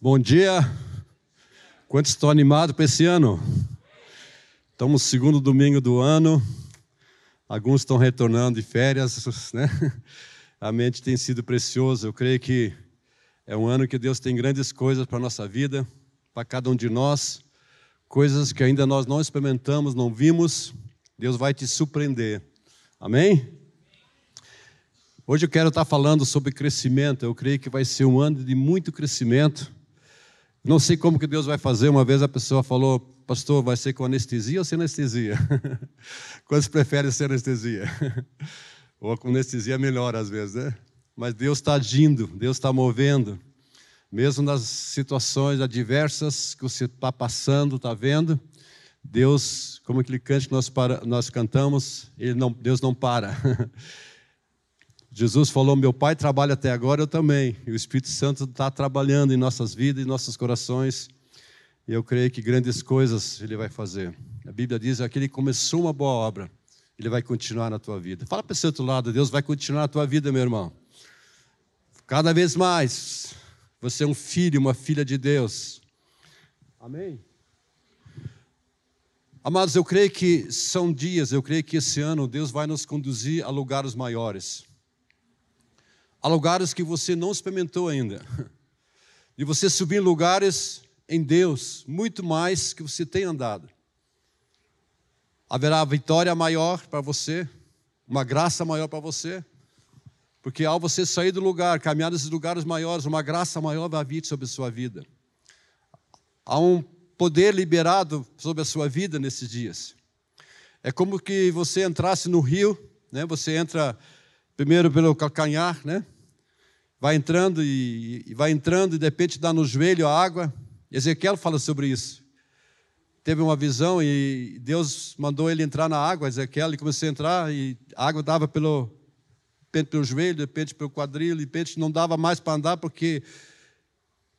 Bom dia. Quantos estão animados para esse ano? Estamos no segundo domingo do ano. Alguns estão retornando de férias, né? A mente tem sido preciosa. Eu creio que é um ano que Deus tem grandes coisas para a nossa vida, para cada um de nós. Coisas que ainda nós não experimentamos, não vimos. Deus vai te surpreender. Amém? Hoje eu quero estar falando sobre crescimento. Eu creio que vai ser um ano de muito crescimento. Não sei como que Deus vai fazer. Uma vez a pessoa falou, pastor, vai ser com anestesia ou sem anestesia? Quantos preferem ser anestesia? ou com anestesia é melhor às vezes, né? Mas Deus está agindo, Deus está movendo. Mesmo nas situações adversas que você está passando, está vendo, Deus, como aquele cante que nós, para, nós cantamos, ele não, Deus não para. Jesus falou: Meu Pai trabalha até agora, eu também. E o Espírito Santo está trabalhando em nossas vidas, em nossos corações. E eu creio que grandes coisas Ele vai fazer. A Bíblia diz: aquele que começou uma boa obra, Ele vai continuar na tua vida. Fala para esse outro lado: Deus vai continuar na tua vida, meu irmão. Cada vez mais. Você é um filho, uma filha de Deus. Amém? Amados, eu creio que são dias, eu creio que esse ano Deus vai nos conduzir a lugares maiores a lugares que você não experimentou ainda. E você subir em lugares em Deus, muito mais que você tem andado. Haverá vitória maior para você, uma graça maior para você, porque ao você sair do lugar, caminhar nesses lugares maiores, uma graça maior vai vir sobre a sua vida. Há um poder liberado sobre a sua vida nesses dias. É como que você entrasse no rio, né? Você entra primeiro pelo calcanhar, né? Vai entrando e, e vai entrando e de repente dá no joelho a água. Ezequiel fala sobre isso. Teve uma visão e Deus mandou ele entrar na água, Ezequiel, ele começou a entrar e a água dava pelo, repente pelo joelho, de repente pelo quadril, de repente não dava mais para andar porque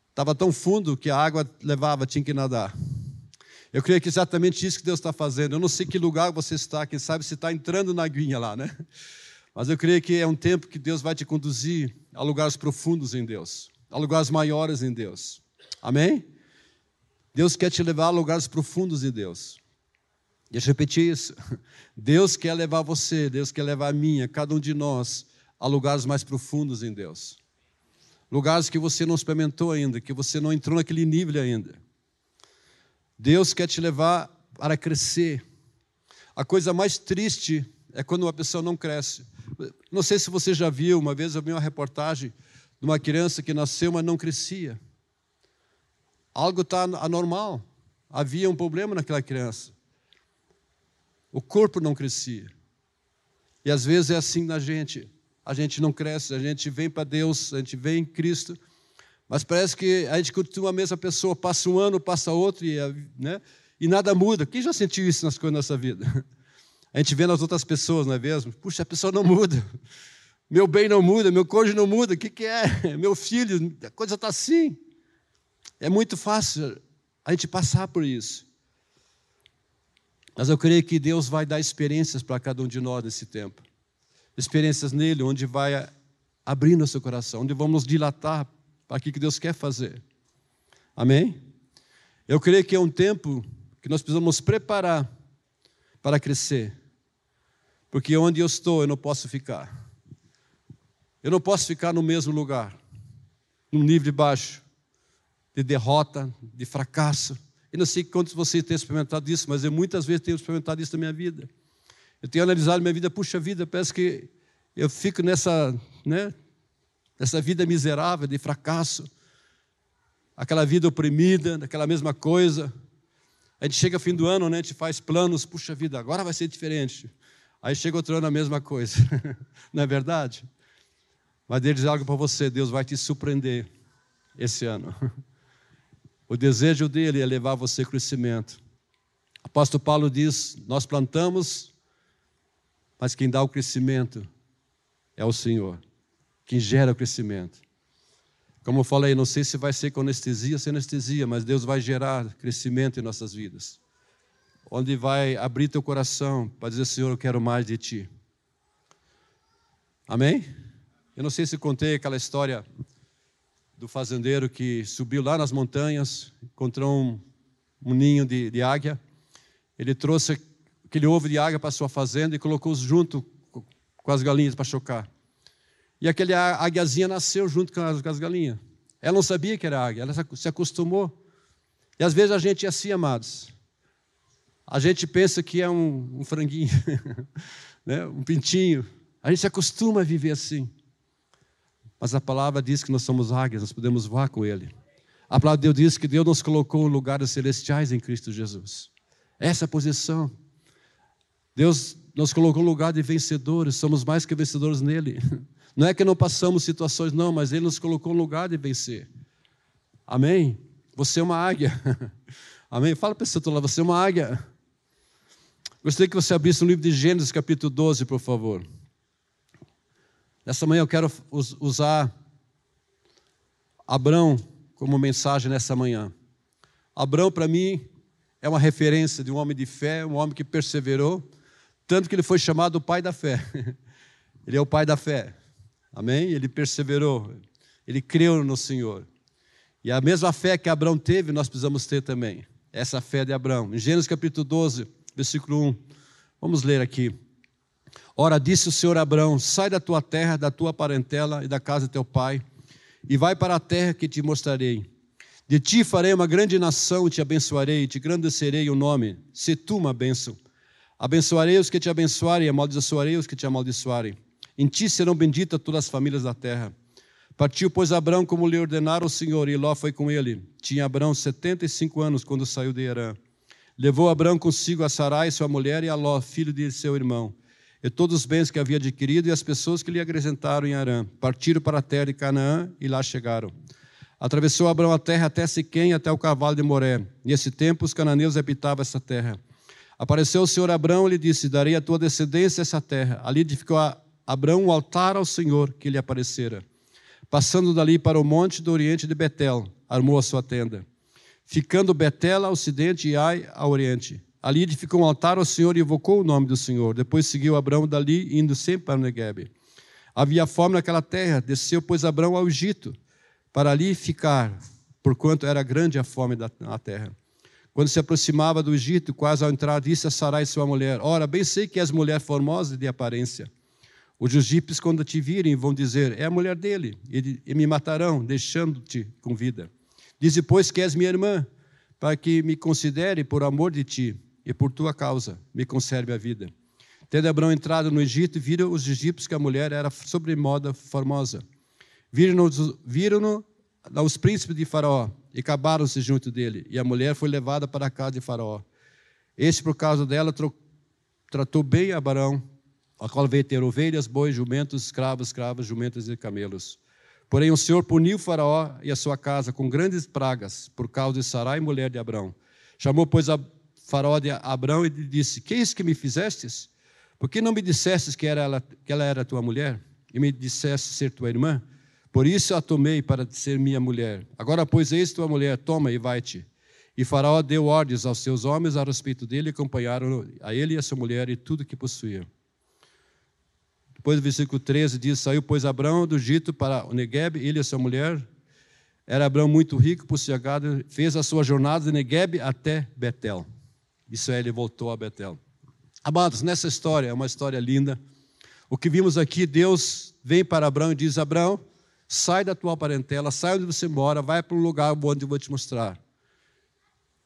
estava tão fundo que a água levava, tinha que nadar. Eu creio que é exatamente isso que Deus está fazendo. Eu não sei que lugar você está, quem sabe se está entrando na aguinha lá, né? Mas eu creio que é um tempo que Deus vai te conduzir a lugares profundos em Deus, a lugares maiores em Deus. Amém? Deus quer te levar a lugares profundos em Deus. Deixa eu repetir isso. Deus quer levar você, Deus quer levar a minha, cada um de nós, a lugares mais profundos em Deus. Lugares que você não experimentou ainda, que você não entrou naquele nível ainda. Deus quer te levar para crescer. A coisa mais triste é quando uma pessoa não cresce. Não sei se você já viu, uma vez eu vi uma reportagem de uma criança que nasceu, mas não crescia. Algo está anormal. Havia um problema naquela criança. O corpo não crescia. E às vezes é assim na gente. A gente não cresce, a gente vem para Deus, a gente vem em Cristo, mas parece que a gente continua a mesma pessoa, passa um ano, passa outro, e, né, e nada muda. Quem já sentiu isso nas coisas da nossa vida? A gente vê nas outras pessoas, não é mesmo? Puxa, a pessoa não muda. Meu bem não muda, meu cônjuge não muda. O que, que é? Meu filho, a coisa está assim. É muito fácil a gente passar por isso. Mas eu creio que Deus vai dar experiências para cada um de nós nesse tempo. Experiências nele, onde vai abrir nosso coração, onde vamos dilatar para aquilo que Deus quer fazer. Amém? Eu creio que é um tempo que nós precisamos preparar para crescer. Porque onde eu estou, eu não posso ficar. Eu não posso ficar no mesmo lugar, num nível de baixo, de derrota, de fracasso. Eu não sei quantos de vocês têm experimentado isso, mas eu muitas vezes tenho experimentado isso na minha vida. Eu tenho analisado minha vida, puxa vida, parece que eu fico nessa, né, nessa vida miserável de fracasso, aquela vida oprimida, daquela mesma coisa. A gente chega fim do ano, né, a gente faz planos, puxa vida, agora vai ser diferente. Aí chega outro ano a mesma coisa. Não é verdade? Mas Deus diz algo para você, Deus vai te surpreender esse ano. O desejo dele é levar você ao crescimento. Apóstolo Paulo diz: Nós plantamos, mas quem dá o crescimento é o Senhor, quem gera o crescimento. Como eu falei, não sei se vai ser com anestesia ou sem anestesia, mas Deus vai gerar crescimento em nossas vidas onde vai abrir teu coração para dizer: Senhor, eu quero mais de ti. Amém? Eu não sei se contei aquela história do fazendeiro que subiu lá nas montanhas, encontrou um, um ninho de, de, águia. Ele trouxe aquele ovo de águia para sua fazenda e colocou junto com as galinhas para chocar. E aquele águiazinha nasceu junto com as, as galinhas. Ela não sabia que era águia, ela se acostumou. E às vezes a gente é assim, amados. A gente pensa que é um, um franguinho, né? um pintinho. A gente se acostuma a viver assim. Mas a palavra diz que nós somos águias, nós podemos voar com Ele. A palavra de Deus diz que Deus nos colocou em lugares celestiais em Cristo Jesus. Essa é a posição. Deus nos colocou em lugar de vencedores, somos mais que vencedores nele. Não é que não passamos situações, não, mas Ele nos colocou no lugar de vencer. Amém? Você é uma águia. Amém? Fala para esse outro você é uma águia. Gostaria que você abrisse o livro de Gênesis, capítulo 12, por favor. Nessa manhã eu quero usar Abrão como mensagem nessa manhã. Abrão, para mim, é uma referência de um homem de fé, um homem que perseverou, tanto que ele foi chamado o pai da fé. Ele é o pai da fé. Amém? Ele perseverou, ele creu no Senhor. E a mesma fé que Abraão teve, nós precisamos ter também. Essa fé de Abraão. Em Gênesis capítulo 12, versículo 1. Vamos ler aqui. Ora, disse o Senhor Abraão: Sai da tua terra, da tua parentela e da casa de teu pai, e vai para a terra que te mostrarei. De ti farei uma grande nação, te abençoarei, te engrandecerei o nome. Se tu uma bênção. Abençoarei os que te abençoarem, amaldiçoarei os que te amaldiçoarem. Em ti serão benditas todas as famílias da terra. Partiu, pois, Abraão como lhe ordenara o Senhor, e Ló foi com ele. Tinha Abraão setenta e cinco anos quando saiu de Herã. Levou Abraão consigo a Sarai, sua mulher, e a Ló, filho de seu irmão, e todos os bens que havia adquirido e as pessoas que lhe acrescentaram em Arã. Partiram para a terra de Canaã e lá chegaram. Atravessou Abraão a terra até Siquém, até o cavalo de Moré. Nesse tempo, os cananeus habitavam essa terra. Apareceu o Senhor Abraão e lhe disse: Darei a tua descendência essa terra. Ali edificou Abraão um altar ao Senhor que lhe aparecera. Passando dali para o monte do oriente de Betel, armou a sua tenda. Ficando Betel ao ocidente e Ai ao oriente. Ali edificou um altar ao Senhor e invocou o nome do Senhor. Depois seguiu Abraão dali, indo sempre para o. Havia fome naquela terra, desceu, pois, Abraão ao Egito, para ali ficar, porquanto era grande a fome na terra. Quando se aproximava do Egito, quase ao entrar, disse a Sarai, sua mulher: Ora, bem sei que és mulher formosa de aparência. Os egípcios, quando te virem, vão dizer: É a mulher dele, e me matarão, deixando-te com vida. Dize, pois, que és minha irmã, para que me considere por amor de ti e por tua causa me conserve a vida. Tendo Abraão entrado no Egito, viram os egípcios que a mulher era sobremoda formosa. Viram-no viram os príncipes de Faraó e acabaram-se junto dele, e a mulher foi levada para a casa de Faraó. Este, por causa dela, tratou bem Abraão a qual veio ter ovelhas, bois, jumentos, escravos, escravas, jumentas e camelos. Porém, o Senhor puniu Faraó e a sua casa com grandes pragas, por causa de Sarai, mulher de Abrão. Chamou, pois, a Faraó de Abrão e lhe disse: Que é isso que me fizestes? Por que não me dissestes que, era ela, que ela era tua mulher? E me disseste ser tua irmã? Por isso a tomei para ser minha mulher. Agora, pois, eis tua mulher, toma e vai-te. E Faraó deu ordens aos seus homens a respeito dele, acompanharam a ele e a sua mulher e tudo que possuía. Depois do versículo 13 diz: Saiu, pois, Abraão do Egito para o Negueb, ele e sua mulher. Era Abraão muito rico, por gado, fez a sua jornada de Negueb até Betel. Isso é, ele voltou a Betel. Amados, nessa história, é uma história linda. O que vimos aqui, Deus vem para Abraão e diz: Abraão, sai da tua parentela, sai onde você mora, vai para um lugar onde eu vou te mostrar.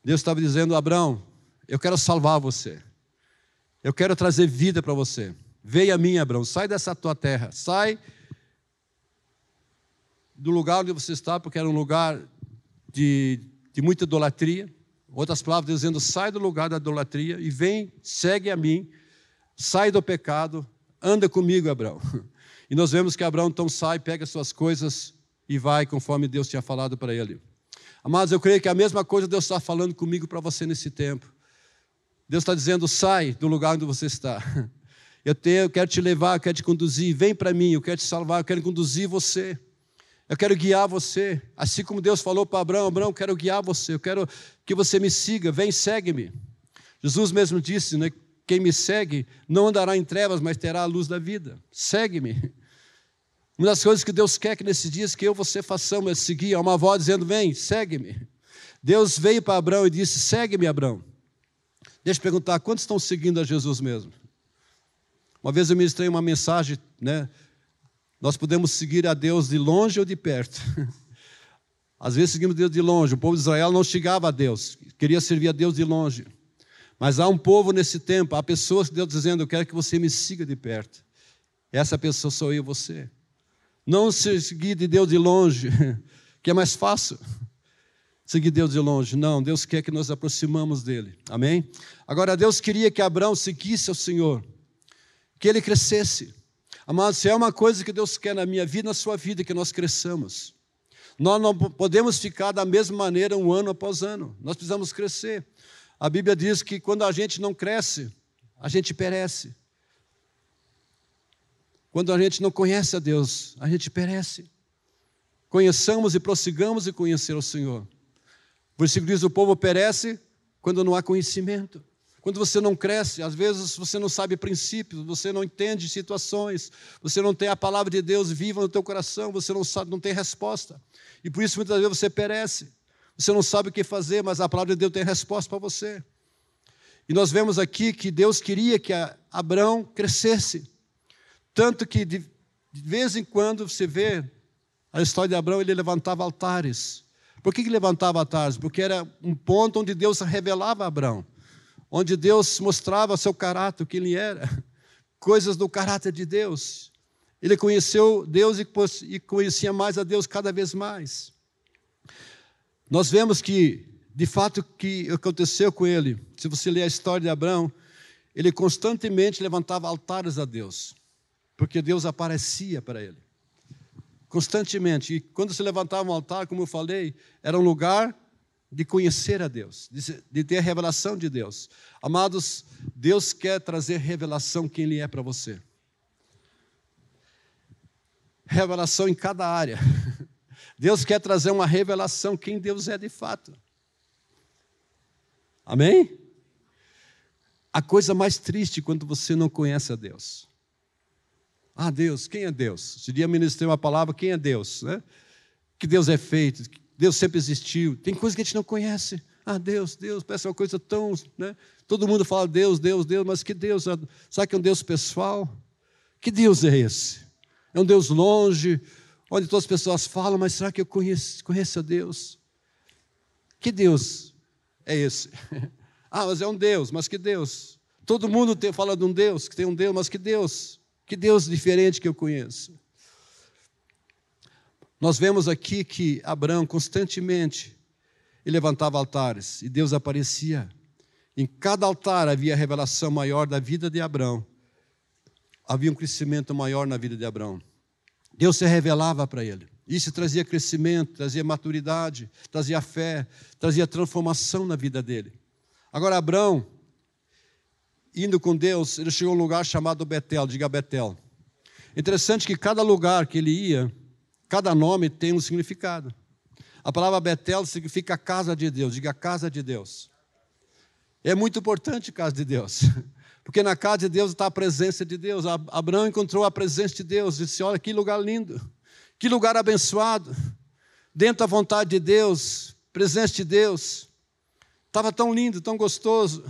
Deus estava dizendo: Abraão, eu quero salvar você. Eu quero trazer vida para você. Veio a mim, Abraão, sai dessa tua terra, sai do lugar onde você está, porque era um lugar de, de muita idolatria. Outras palavras dizendo, sai do lugar da idolatria e vem, segue a mim, sai do pecado, anda comigo, Abraão. E nós vemos que Abraão então sai, pega suas coisas e vai conforme Deus tinha falado para ele. Amados, eu creio que a mesma coisa Deus está falando comigo para você nesse tempo. Deus está dizendo: sai do lugar onde você está. Eu, tenho, eu quero te levar, eu quero te conduzir. Vem para mim, eu quero te salvar, eu quero conduzir você. Eu quero guiar você. Assim como Deus falou para Abraão: Abraão, eu quero guiar você, eu quero que você me siga. Vem, segue-me. Jesus mesmo disse: né, Quem me segue não andará em trevas, mas terá a luz da vida. Segue-me. Uma das coisas que Deus quer que nesses dias que eu você façamos é seguir. Há uma voz dizendo: Vem, segue-me. Deus veio para Abraão e disse: Segue-me, Abraão. Deixa eu perguntar: quantos estão seguindo a Jesus mesmo? Uma vez eu ministrei uma mensagem, né? Nós podemos seguir a Deus de longe ou de perto. Às vezes seguimos Deus de longe. O povo de Israel não chegava a Deus, queria servir a Deus de longe. Mas há um povo nesse tempo, há pessoas que Deus dizendo: Eu quero que você me siga de perto. Essa pessoa sou eu e você. Não seguir de Deus de longe, que é mais fácil. Seguir Deus de longe. Não, Deus quer que nos aproximamos dele. Amém? Agora, Deus queria que Abraão seguisse ao Senhor, que ele crescesse. Amados, se é uma coisa que Deus quer na minha vida, na sua vida, que nós cresçamos. Nós não podemos ficar da mesma maneira um ano após ano. Nós precisamos crescer. A Bíblia diz que quando a gente não cresce, a gente perece. Quando a gente não conhece a Deus, a gente perece. Conheçamos e prossigamos em conhecer o Senhor. O versículo diz: o povo perece quando não há conhecimento. Quando você não cresce, às vezes você não sabe princípios, você não entende situações, você não tem a palavra de Deus viva no teu coração, você não sabe, não tem resposta. E por isso muitas vezes você perece. Você não sabe o que fazer, mas a palavra de Deus tem resposta para você. E nós vemos aqui que Deus queria que Abraão crescesse. Tanto que de, de vez em quando você vê a história de Abraão, ele levantava altares. Por que, que levantava altares? Porque era um ponto onde Deus revelava a Abraão, onde Deus mostrava seu caráter, o que ele era, coisas do caráter de Deus. Ele conheceu Deus e conhecia mais a Deus cada vez mais. Nós vemos que, de fato, o que aconteceu com ele, se você ler a história de Abraão, ele constantemente levantava altares a Deus porque Deus aparecia para ele constantemente. E quando se levantava um altar, como eu falei, era um lugar de conhecer a Deus, de ter a revelação de Deus. Amados, Deus quer trazer revelação quem Ele é para você. Revelação em cada área. Deus quer trazer uma revelação quem Deus é de fato. Amém? A coisa mais triste quando você não conhece a Deus. Ah, Deus, quem é Deus? Se dia ministrei uma palavra, quem é Deus? Né? Que Deus é feito, Deus sempre existiu. Tem coisas que a gente não conhece. Ah, Deus, Deus, parece uma coisa tão. Né? Todo mundo fala Deus, Deus, Deus, mas que Deus? Sabe que é um Deus pessoal? Que Deus é esse? É um Deus longe, onde todas as pessoas falam, mas será que eu conheço, conheço a Deus? Que Deus é esse? ah, mas é um Deus, mas que Deus? Todo mundo tem, fala de um Deus, que tem um Deus, mas que Deus? Que Deus diferente que eu conheço. Nós vemos aqui que Abraão constantemente levantava altares e Deus aparecia. Em cada altar havia revelação maior da vida de Abraão. Havia um crescimento maior na vida de Abraão. Deus se revelava para ele. Isso trazia crescimento, trazia maturidade, trazia fé, trazia transformação na vida dele. Agora, Abraão, indo com Deus, ele chegou a um lugar chamado Betel, diga Betel. Interessante que cada lugar que ele ia, cada nome tem um significado. A palavra Betel significa casa de Deus, diga casa de Deus. É muito importante casa de Deus, porque na casa de Deus está a presença de Deus. Abraão encontrou a presença de Deus e disse: Olha que lugar lindo, que lugar abençoado, dentro da vontade de Deus, presença de Deus. Estava tão lindo, tão gostoso.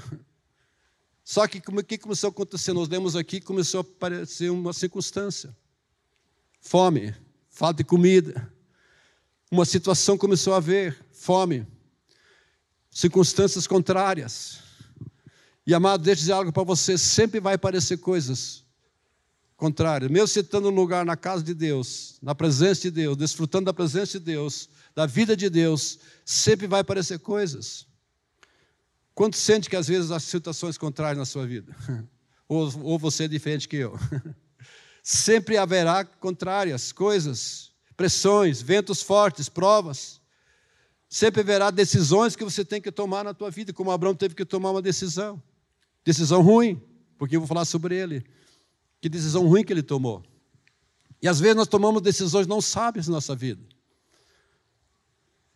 Só que o que começou a acontecer? Nós lemos aqui começou a aparecer uma circunstância. Fome, falta de comida. Uma situação começou a haver, fome. Circunstâncias contrárias. E amado, deixa eu dizer algo para você, sempre vai aparecer coisas contrárias. Mesmo você estando no lugar na casa de Deus, na presença de Deus, desfrutando da presença de Deus, da vida de Deus, sempre vai aparecer coisas. Quanto sente que às vezes as situações contrárias na sua vida? Ou, ou você é diferente que eu? Sempre haverá contrárias, coisas, pressões, ventos fortes, provas. Sempre haverá decisões que você tem que tomar na tua vida, como Abraão teve que tomar uma decisão. Decisão ruim, porque eu vou falar sobre ele. Que decisão ruim que ele tomou. E às vezes nós tomamos decisões não sábias na nossa vida.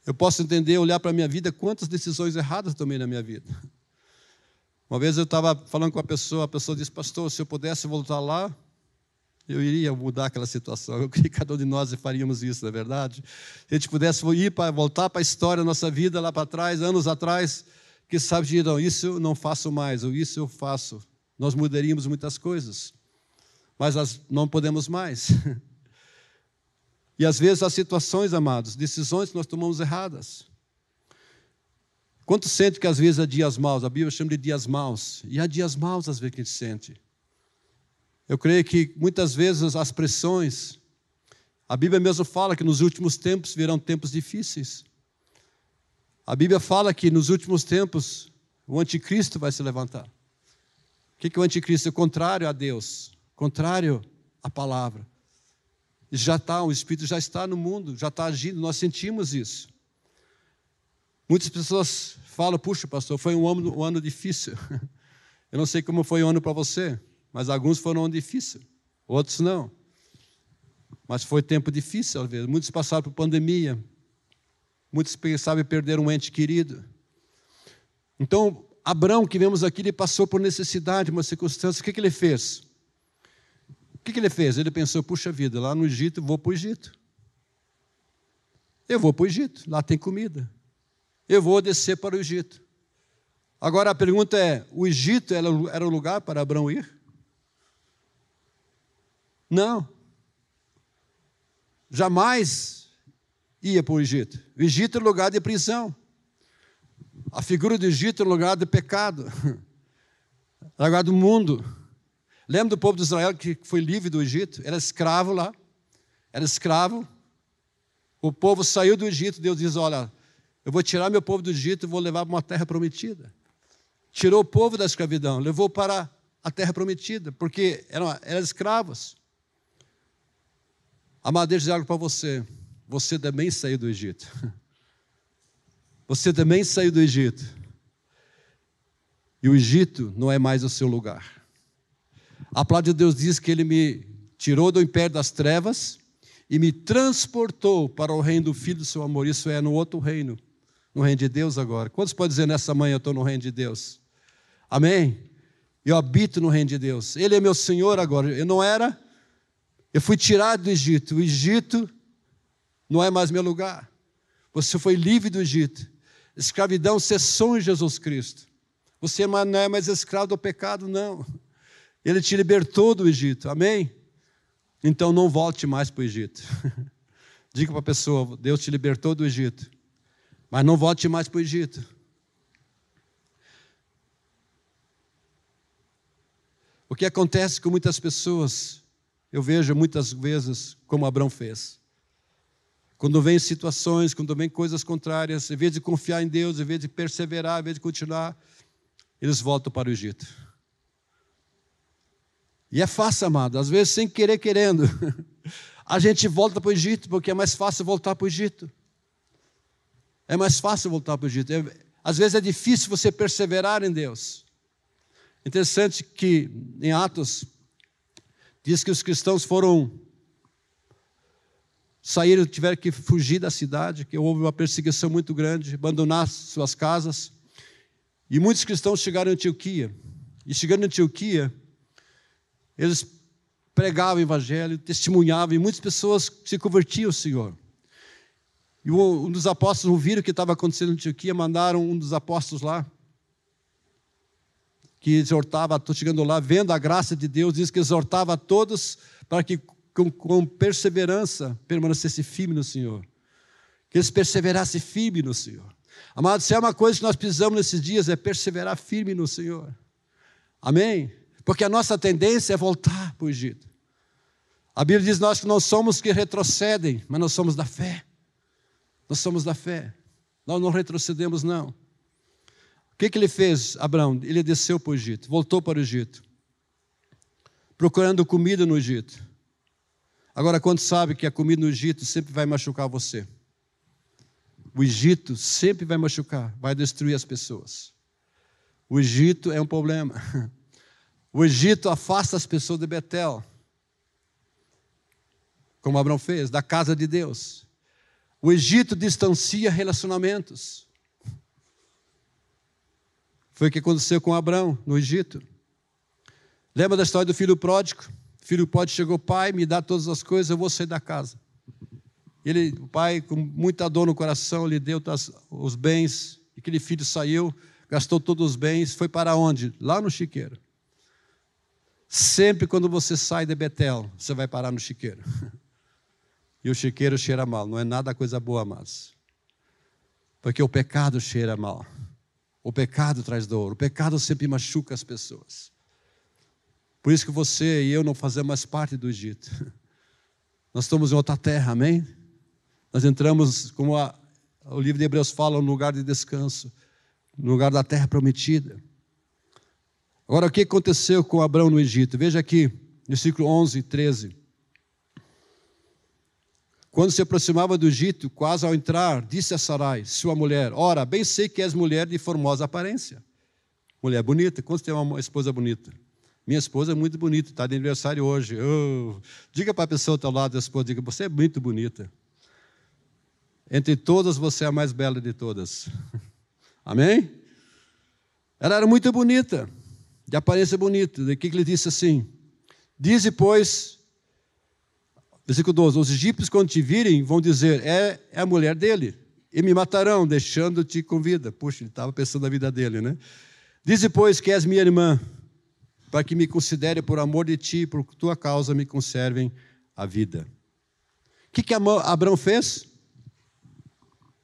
Eu posso entender, olhar para a minha vida, quantas decisões erradas tomei na minha vida. Uma vez eu estava falando com a pessoa, a pessoa disse, pastor, se eu pudesse voltar lá, Eu iria mudar aquela situação. Eu creio que cada um de nós faríamos isso, não é verdade? Se a gente pudesse ir para voltar para a história da nossa vida lá para trás, anos atrás, que sabe de não, isso eu não faço mais, ou isso eu faço. Nós mudaríamos muitas coisas, mas nós não podemos mais. E às vezes as situações, amados, decisões que nós tomamos erradas. Quanto sente que às vezes há dias maus? A Bíblia chama de dias maus. E há dias maus às vezes que a gente sente. Eu creio que muitas vezes as pressões, a Bíblia mesmo fala que nos últimos tempos virão tempos difíceis. A Bíblia fala que nos últimos tempos o anticristo vai se levantar. O que é o anticristo? É contrário a Deus, contrário à palavra. Já está, o Espírito já está no mundo, já está agindo, nós sentimos isso. Muitas pessoas falam, puxa, pastor, foi um ano, um ano difícil. Eu não sei como foi o ano para você. Mas alguns foram difíceis, outros não. Mas foi tempo difícil, às vezes. Muitos passaram por pandemia. Muitos pensavam em perder um ente querido. Então, Abraão, que vemos aqui, ele passou por necessidade, uma circunstância. O que, que ele fez? O que, que ele fez? Ele pensou: puxa vida, lá no Egito, vou para o Egito. Eu vou para o Egito, lá tem comida. Eu vou descer para o Egito. Agora a pergunta é: o Egito era o lugar para Abraão ir? Não. Jamais ia para o Egito. O Egito é lugar de prisão. A figura do Egito é lugar de pecado, lugar do mundo. Lembra do povo de Israel que foi livre do Egito? Era escravo lá. Era escravo. O povo saiu do Egito. Deus diz: Olha, eu vou tirar meu povo do Egito e vou levar para uma terra prometida. Tirou o povo da escravidão, levou para a terra prometida, porque eram, eram escravos. Amado, deixa eu algo para você. Você também saiu do Egito. Você também saiu do Egito. E o Egito não é mais o seu lugar. A palavra de Deus diz que ele me tirou do império das trevas e me transportou para o reino do Filho do seu amor. Isso é no outro reino, no reino de Deus agora. Quantos podem dizer nessa manhã eu estou no reino de Deus? Amém? Eu habito no reino de Deus. Ele é meu Senhor agora. Eu não era, eu fui tirado do Egito. O Egito não é mais meu lugar. Você foi livre do Egito. Escravidão cessou em Jesus Cristo. Você não é mais escravo do pecado, não. Ele te libertou do Egito. Amém? Então não volte mais para o Egito. Diga para a pessoa: Deus te libertou do Egito. Mas não volte mais para o Egito. O que acontece com muitas pessoas eu vejo muitas vezes como Abraão fez. Quando vem situações, quando vem coisas contrárias, em vez de confiar em Deus, em vez de perseverar, em vez de continuar, eles voltam para o Egito. E é fácil, amado, às vezes sem querer, querendo. A gente volta para o Egito porque é mais fácil voltar para o Egito. É mais fácil voltar para o Egito. É, às vezes é difícil você perseverar em Deus. Interessante que em Atos Diz que os cristãos foram saíram, tiveram que fugir da cidade, que houve uma perseguição muito grande, abandonar suas casas. E muitos cristãos chegaram em Antioquia. E chegando em Antioquia, eles pregavam o evangelho, testemunhavam, e muitas pessoas se convertiam ao Senhor. E um dos apóstolos ouviram o que estava acontecendo em Antioquia, mandaram um dos apóstolos lá que exortava, estou chegando lá, vendo a graça de Deus, diz que exortava a todos para que com, com perseverança permanecesse firme no Senhor. Que eles perseverassem firme no Senhor. Amados, se é uma coisa que nós precisamos nesses dias, é perseverar firme no Senhor. Amém? Porque a nossa tendência é voltar para o Egito. A Bíblia diz nós que não somos que retrocedem, mas nós somos da fé. Nós somos da fé. Nós não retrocedemos, não. O que, que ele fez, Abraão? Ele desceu para o Egito, voltou para o Egito, procurando comida no Egito. Agora, quando sabe que a comida no Egito sempre vai machucar você? O Egito sempre vai machucar, vai destruir as pessoas. O Egito é um problema. O Egito afasta as pessoas de Betel, como Abraão fez, da casa de Deus. O Egito distancia relacionamentos. Foi o que aconteceu com Abraão no Egito. Lembra da história do filho pródigo? filho pode chegou, pai, me dá todas as coisas, eu vou sair da casa. Ele, o pai, com muita dor no coração, lhe deu os bens, aquele filho saiu, gastou todos os bens, foi para onde? Lá no chiqueiro. Sempre quando você sai de Betel, você vai parar no chiqueiro. E o chiqueiro cheira mal, não é nada coisa boa, mas. Porque o pecado cheira mal. O pecado traz dor. O pecado sempre machuca as pessoas. Por isso que você e eu não fazemos mais parte do Egito. Nós estamos em outra terra, amém? Nós entramos, como a, o livro de Hebreus fala, no lugar de descanso, no lugar da terra prometida. Agora, o que aconteceu com Abraão no Egito? Veja aqui, versículo 11 e 13. Quando se aproximava do Egito, quase ao entrar, disse a Sarai, sua mulher: Ora, bem sei que és mulher de formosa aparência. Mulher bonita. Quando você tem uma esposa bonita? Minha esposa é muito bonita, está de aniversário hoje. Oh, diga para a pessoa ao teu lado da esposa, diga, você é muito bonita. Entre todas, você é a mais bela de todas. Amém? Ela era muito bonita, de aparência bonita. O que ele disse assim? Dize, pois, Versículo 12: Os egípcios, quando te virem, vão dizer: é, é a mulher dele, e me matarão, deixando-te com vida. Puxa, ele estava pensando na vida dele, né? Diz depois que és minha irmã, para que me considere por amor de ti, por tua causa me conservem a vida. O que, que Abraão fez?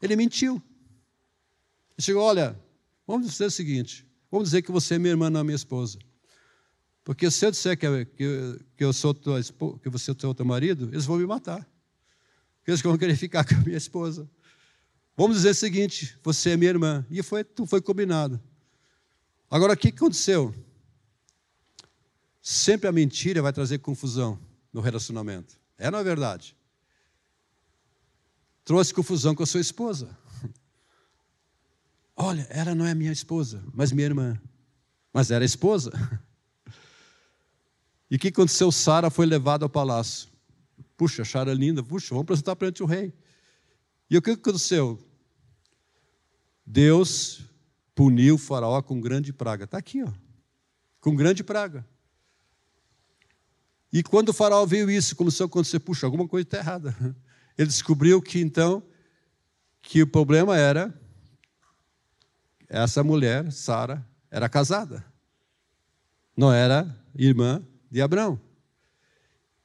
Ele mentiu. Ele chegou: olha, vamos dizer o seguinte: vamos dizer que você é minha irmã, não é minha esposa. Porque se eu disser que, que, que eu sou tua, que você é o teu marido, eles vão me matar. Porque eles vão querer ficar com a minha esposa. Vamos dizer o seguinte: você é minha irmã. E foi, foi combinado. Agora, o que aconteceu? Sempre a mentira vai trazer confusão no relacionamento. É, não é verdade? Trouxe confusão com a sua esposa. Olha, ela não é minha esposa, mas minha irmã. Mas era esposa. E o que aconteceu? Sara foi levada ao palácio. Puxa, Sara linda, puxa, vamos apresentar perante o rei. E o que aconteceu? Deus puniu o faraó com grande praga. Está aqui, ó. Com grande praga. E quando o faraó viu isso, começou a acontecer, puxa, alguma coisa está errada. Ele descobriu que então, que o problema era essa mulher, Sara, era casada. Não era irmã de Abraão.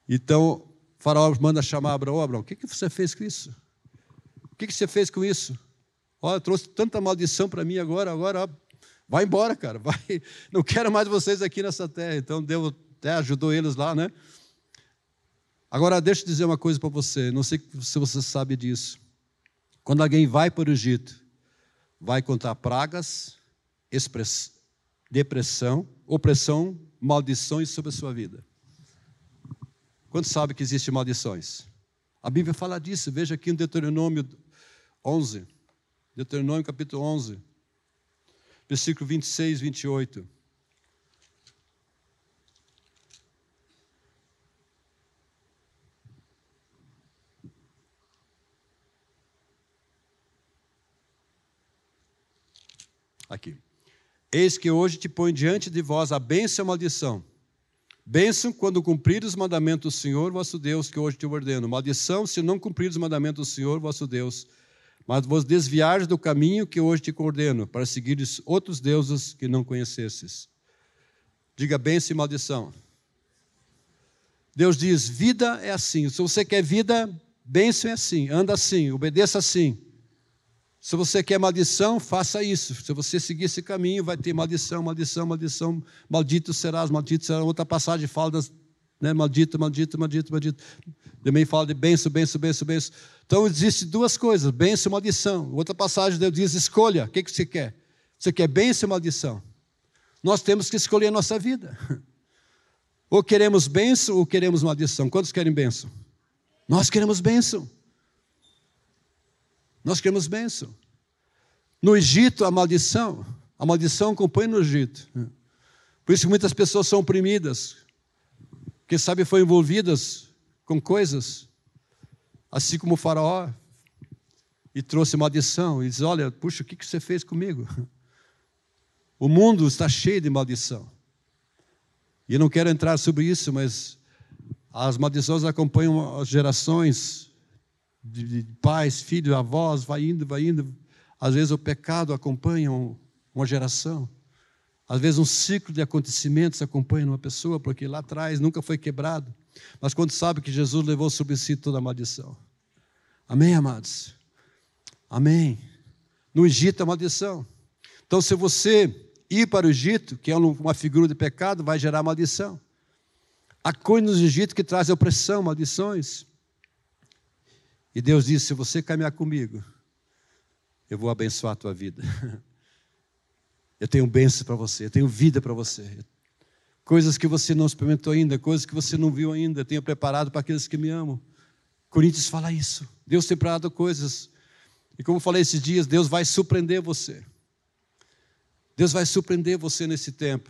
Então, faraó manda chamar Abraão, Abraão, o que, que você fez com isso? O que, que você fez com isso? Olha, trouxe tanta maldição para mim agora, agora, ó, vai embora, cara, vai, não quero mais vocês aqui nessa terra. Então, Deus até ajudou eles lá, né? Agora, deixa eu dizer uma coisa para você, não sei se você sabe disso. Quando alguém vai para o Egito, vai contar pragas, depressão, opressão, maldições sobre a sua vida. Quantos sabe que existem maldições? A Bíblia fala disso, veja aqui no Deuteronômio 11, Deuteronômio capítulo 11, versículo 26, 28. Aqui. Eis que hoje te põe diante de vós a bênção e a maldição. Bênção quando cumprir os mandamentos do Senhor vosso Deus, que hoje te ordeno. Maldição se não cumprir os mandamentos do Senhor vosso Deus, mas vos desviares do caminho que hoje te ordeno, para seguires outros deuses que não conhecesses. Diga bênção e maldição. Deus diz: vida é assim. Se você quer vida, bênção é assim. Anda assim, obedeça assim. Se você quer maldição, faça isso. Se você seguir esse caminho, vai ter maldição, maldição, maldição. Maldito serás, maldito será. Outra passagem fala das, né, maldito, maldito, maldito, maldito. Também fala de benção, benção, benção, benção. Então, existem duas coisas, benção e maldição. Outra passagem, Deus diz, escolha, o que, que você quer? Você quer benção ou maldição? Nós temos que escolher a nossa vida. Ou queremos benção ou queremos maldição. Quantos querem benção? Nós queremos benção. Nós queremos bênção. No Egito, a maldição, a maldição acompanha no Egito. Por isso que muitas pessoas são oprimidas, porque sabe, foram envolvidas com coisas, assim como o faraó, e trouxe maldição, e diz, olha, puxa, o que você fez comigo? O mundo está cheio de maldição. E eu não quero entrar sobre isso, mas As maldições acompanham as gerações de pais, filhos, avós, vai indo, vai indo. Às vezes o pecado acompanha uma geração. Às vezes um ciclo de acontecimentos acompanha uma pessoa, porque lá atrás nunca foi quebrado. Mas quando sabe que Jesus levou sobre si toda a maldição. Amém, amados? Amém. No Egito é maldição. Então, se você ir para o Egito, que é uma figura de pecado, vai gerar maldição. Há coisas no Egito que trazem opressão, maldições. E Deus disse: se você caminhar comigo, eu vou abençoar a tua vida. Eu tenho bênção para você, eu tenho vida para você. Coisas que você não experimentou ainda, coisas que você não viu ainda, eu tenho preparado para aqueles que me amam. Coríntios fala isso. Deus tem preparado coisas. E como falei esses dias, Deus vai surpreender você. Deus vai surpreender você nesse tempo.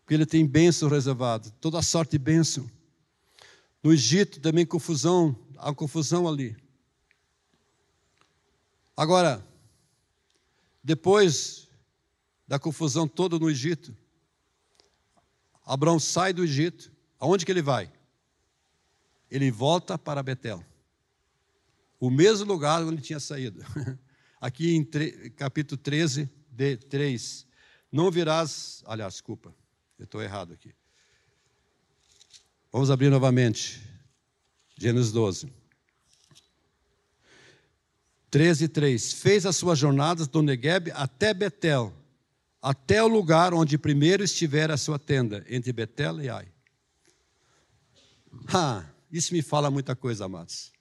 Porque Ele tem bênção reservado, toda sorte de bênção. No Egito também confusão, há confusão ali. Agora, depois da confusão toda no Egito, Abraão sai do Egito, aonde que ele vai? Ele volta para Betel, o mesmo lugar onde ele tinha saído. Aqui em capítulo 13, de 3. Não virás. Aliás, desculpa, eu estou errado aqui. Vamos abrir novamente. Gênesis 12. 13, 3. Fez as suas jornadas do Negueb até Betel, até o lugar onde primeiro estivera a sua tenda, entre Betel e Ai. Ah, isso me fala muita coisa, amados.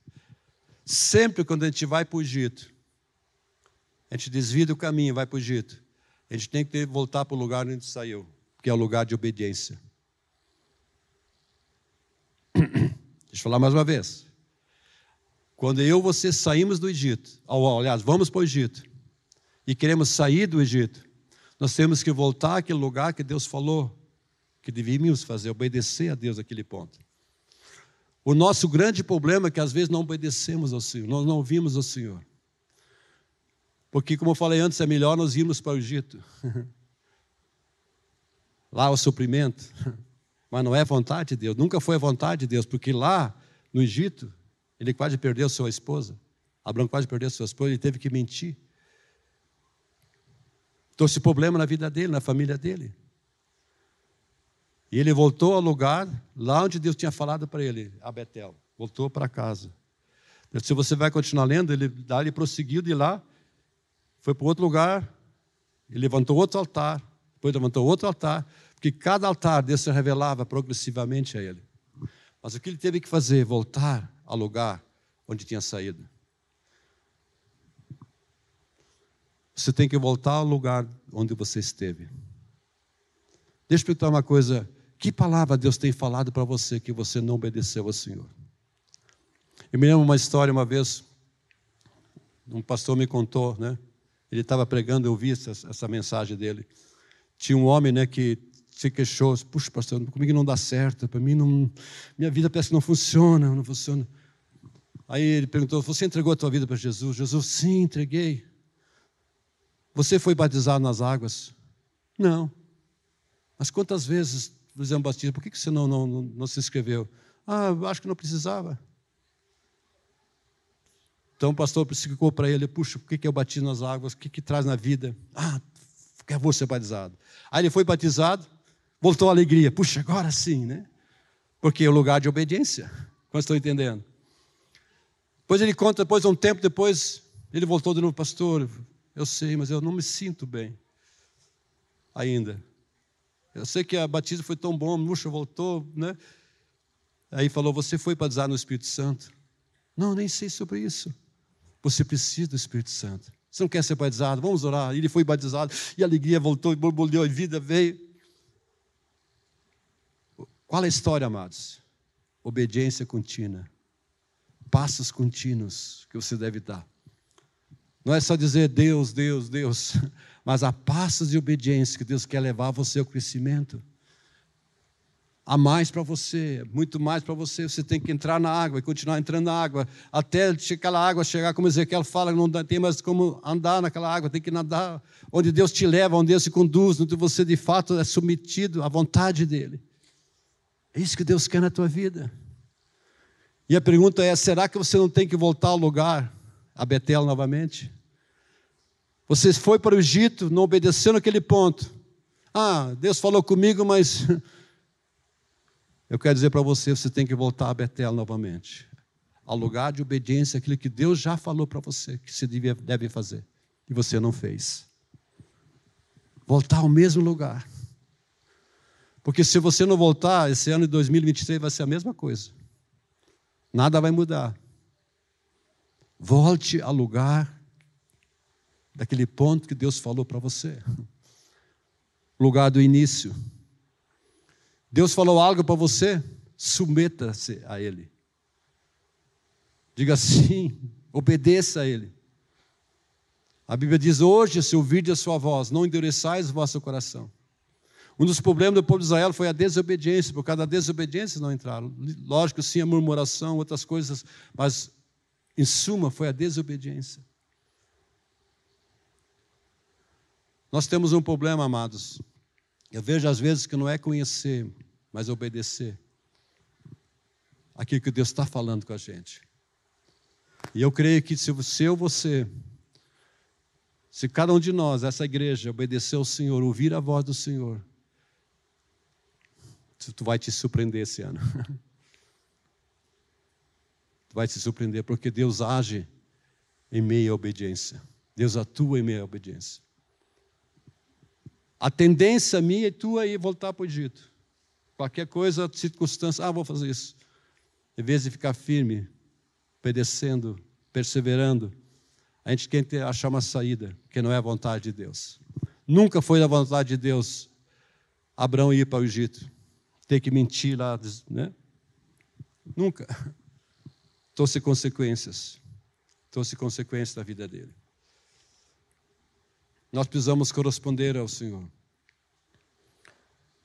Sempre quando a gente vai para o Egito, a gente desvia do caminho, vai para o Egito. A gente tem que voltar para o lugar onde saiu, que é o lugar de obediência. Deixa eu falar mais uma vez. Quando eu e você saímos do Egito, aliás, vamos para o Egito, e queremos sair do Egito, nós temos que voltar àquele lugar que Deus falou que devíamos fazer, obedecer a Deus naquele ponto. O nosso grande problema é que às vezes não obedecemos ao Senhor, nós não ouvimos ao Senhor. Porque, como eu falei antes, é melhor nós irmos para o Egito. Lá o suprimento. Mas não é vontade de Deus, nunca foi a vontade de Deus, porque lá no Egito, ele quase perdeu sua esposa. Abraão quase perdeu sua esposa, ele teve que mentir. Trouxe problema na vida dele, na família dele. E ele voltou ao lugar, lá onde Deus tinha falado para ele, a Betel. Voltou para casa. Se você vai continuar lendo, ele ele prosseguiu de lá foi para outro lugar e levantou outro altar, depois levantou outro altar, porque cada altar Deus se revelava progressivamente a ele. Mas o que ele teve que fazer? Voltar ao lugar onde tinha saído. Você tem que voltar ao lugar onde você esteve. Deixa eu perguntar uma coisa: que palavra Deus tem falado para você que você não obedeceu ao Senhor? Eu me lembro uma história uma vez, um pastor me contou, né? Ele estava pregando, eu vi essa, essa mensagem dele. Tinha um homem né, que se queixou, puxa, pastor, comigo não dá certo, para mim não, minha vida parece que não funciona, não funciona. Aí ele perguntou, você entregou a tua vida para Jesus? Jesus, sim, entreguei. Você foi batizado nas águas? Não. Mas quantas vezes, por batista, por que você não, não, não, se inscreveu? Ah, acho que não precisava. Então o pastor explicou para ele: puxa, o que é o batismo nas águas? O que, que traz na vida? Ah, quero ser batizado. Aí ele foi batizado, voltou a alegria. Puxa, agora sim, né? Porque é o lugar de obediência. Como estou entendendo? Depois ele conta, depois de um tempo depois, ele voltou de novo, pastor. Eu sei, mas eu não me sinto bem ainda. Eu sei que a batismo foi tão bom, Puxa, voltou, né? Aí falou: Você foi batizado no Espírito Santo? Não, nem sei sobre isso. Você precisa do Espírito Santo. Você não quer ser batizado? Vamos orar. Ele foi batizado e a alegria voltou, e borbulhou, a vida veio. Qual a história, amados? Obediência contínua. Passos contínuos que você deve dar. Não é só dizer Deus, Deus, Deus, mas há passos de obediência que Deus quer levar você ao crescimento há mais para você, muito mais para você. Você tem que entrar na água e continuar entrando na água, até aquela água chegar, como Ezequiel fala, não tem mais como andar naquela água, tem que nadar onde Deus te leva, onde Deus te conduz, onde você de fato é submetido à vontade dEle. É isso que Deus quer na tua vida. E a pergunta é: será que você não tem que voltar ao lugar, a Betel novamente? Você foi para o Egito, não obedeceu naquele ponto. Ah, Deus falou comigo, mas eu quero dizer para você, você tem que voltar a Betel novamente. Ao lugar de obediência, aquilo que Deus já falou para você, que você deve, fazer, e você não fez. Voltar ao mesmo lugar. Porque se você não voltar, esse ano de 2023 vai ser a mesma coisa. Nada vai mudar. Volte ao lugar daquele ponto que Deus falou para você. Lugar do início. Deus falou algo para você, submeta-se a Ele. Diga sim, obedeça a Ele. A Bíblia diz: Hoje, se ouvirdes a sua voz, não endureçais o vosso coração. Um dos problemas do povo de Israel foi a desobediência, por causa da desobediência não entraram. Lógico, sim, a murmuração, outras coisas, mas em suma foi a desobediência. Nós temos um problema, amados. Eu vejo às vezes que não é conhecer, mas obedecer aquilo que Deus está falando com a gente. E eu creio que se você ou você, se cada um de nós, essa igreja, obedecer ao Senhor, ouvir a voz do Senhor, tu vai te surpreender esse ano. tu vai te surpreender, porque Deus age em meio à obediência. Deus atua em meio à obediência. A tendência minha e tua é voltar para o Egito. Qualquer coisa, circunstância, ah, vou fazer isso. Em vez de ficar firme, obedecendo, perseverando, a gente quer achar uma saída, que não é a vontade de Deus. Nunca foi a vontade de Deus Abraão ir para o Egito ter que mentir lá, né? Nunca. Trouxe consequências. Trouxe consequências da vida dele. Nós precisamos corresponder ao Senhor.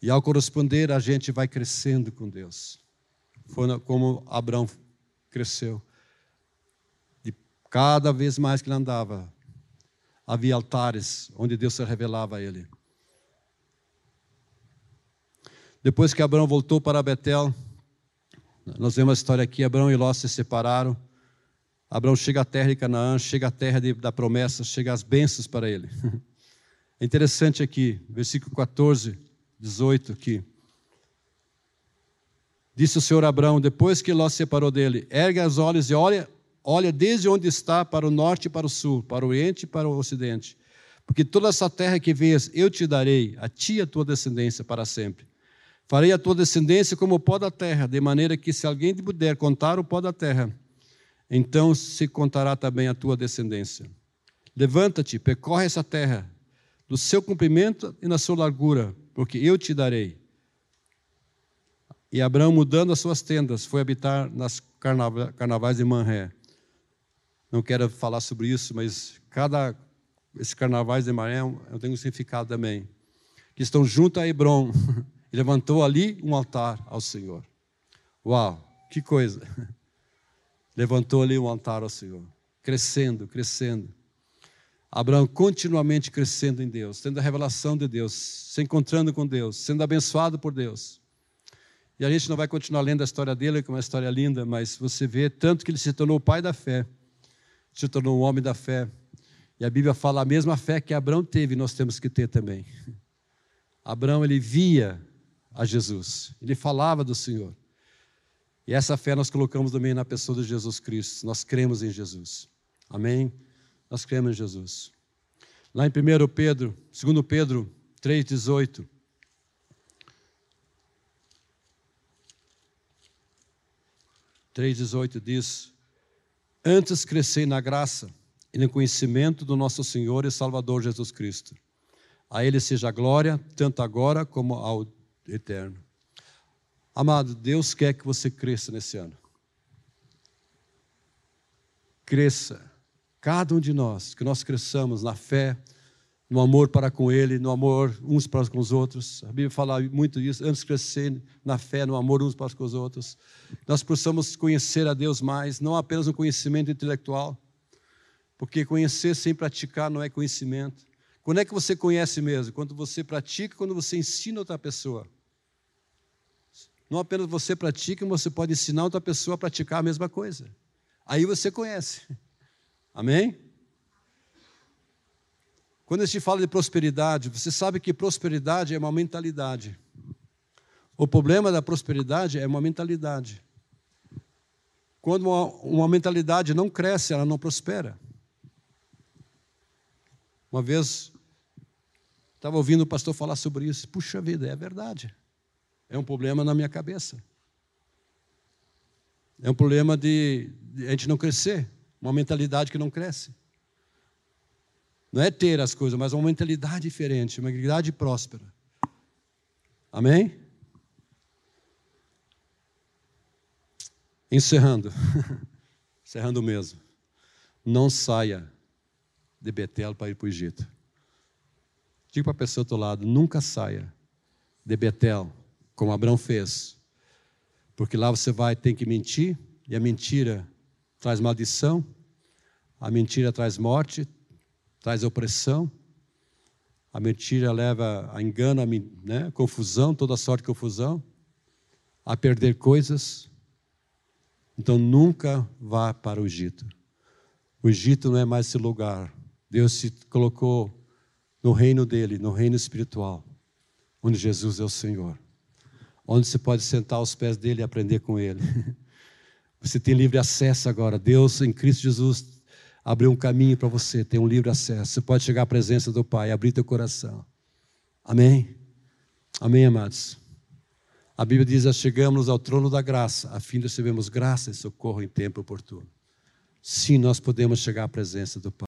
E ao corresponder, a gente vai crescendo com Deus. Foi como Abraão cresceu. E cada vez mais que ele andava, havia altares onde Deus se revelava a ele. Depois que Abraão voltou para Betel, nós vemos a história aqui: Abraão e Ló se separaram. Abraão chega à terra de Canaã, chega à terra de, da promessa, chega às bênçãos para ele. É interessante aqui, versículo 14, 18 aqui. Disse o Senhor Abraão, depois que Ló se separou dele, ergue os olhos e olha, olha desde onde está para o norte e para o sul, para o oriente e para o ocidente. Porque toda essa terra que vês, eu te darei, a ti e a tua descendência para sempre. Farei a tua descendência como o pó da terra, de maneira que se alguém puder contar o pó da terra, então se contará também a tua descendência. Levanta-te, percorre essa terra, do seu comprimento e na sua largura, porque eu te darei. E Abraão, mudando as suas tendas, foi habitar nas carnavais de Manré. Não quero falar sobre isso, mas cada esses carnavais de Manré tem um significado também. Que estão junto a Hebron. e levantou ali um altar ao Senhor. Uau, que coisa! Levantou ali um altar ao Senhor, crescendo, crescendo. Abraão continuamente crescendo em Deus, tendo a revelação de Deus, se encontrando com Deus, sendo abençoado por Deus. E a gente não vai continuar lendo a história dele, que é uma história linda, mas você vê tanto que ele se tornou o pai da fé, se tornou um homem da fé. E a Bíblia fala a mesma fé que Abraão teve, nós temos que ter também. Abraão ele via a Jesus. Ele falava do Senhor. E essa fé nós colocamos também na pessoa de Jesus Cristo. Nós cremos em Jesus. Amém? Nós cremos em Jesus. Lá em 1 Pedro, 2 Pedro 3,18. Três diz: Antes crescei na graça e no conhecimento do nosso Senhor e Salvador Jesus Cristo. A Ele seja a glória, tanto agora como ao eterno. Amado, Deus quer que você cresça nesse ano. Cresça. Cada um de nós, que nós cresçamos na fé, no amor para com Ele, no amor uns para com os outros. A Bíblia fala muito disso, antes de crescer na fé, no amor uns para com os outros. Nós possamos conhecer a Deus mais, não apenas um conhecimento intelectual, porque conhecer sem praticar não é conhecimento. Quando é que você conhece mesmo? Quando você pratica, quando você ensina outra pessoa. Não apenas você pratica, você pode ensinar outra pessoa a praticar a mesma coisa. Aí você conhece. Amém? Quando a gente fala de prosperidade, você sabe que prosperidade é uma mentalidade. O problema da prosperidade é uma mentalidade. Quando uma, uma mentalidade não cresce, ela não prospera. Uma vez estava ouvindo o pastor falar sobre isso. Puxa vida, é verdade. É um problema na minha cabeça. É um problema de, a gente não crescer, uma mentalidade que não cresce. Não é ter as coisas, mas uma mentalidade diferente, uma mentalidade próspera. Amém? Encerrando. Encerrando mesmo. Não saia de Betel para ir para o Egito. Diga para a pessoa do outro lado: nunca saia de Betel, como Abraão fez. Porque lá você vai ter que mentir, e a mentira traz maldição, a mentira traz morte, traz opressão, a mentira leva a engano, a né, confusão, toda sorte de confusão, a perder coisas. Então nunca vá para o Egito. O Egito não é mais esse lugar. Deus se colocou no reino dele, no reino espiritual, onde Jesus é o Senhor. Onde você pode sentar aos pés dele e aprender com ele. Você tem livre acesso agora. Deus, em Cristo Jesus, abriu um caminho para você, tem um livre acesso. Você pode chegar à presença do Pai, abrir teu coração. Amém? Amém, amados? A Bíblia diz: chegamos ao trono da graça, a fim de recebermos graça e socorro em tempo oportuno. Sim, nós podemos chegar à presença do Pai.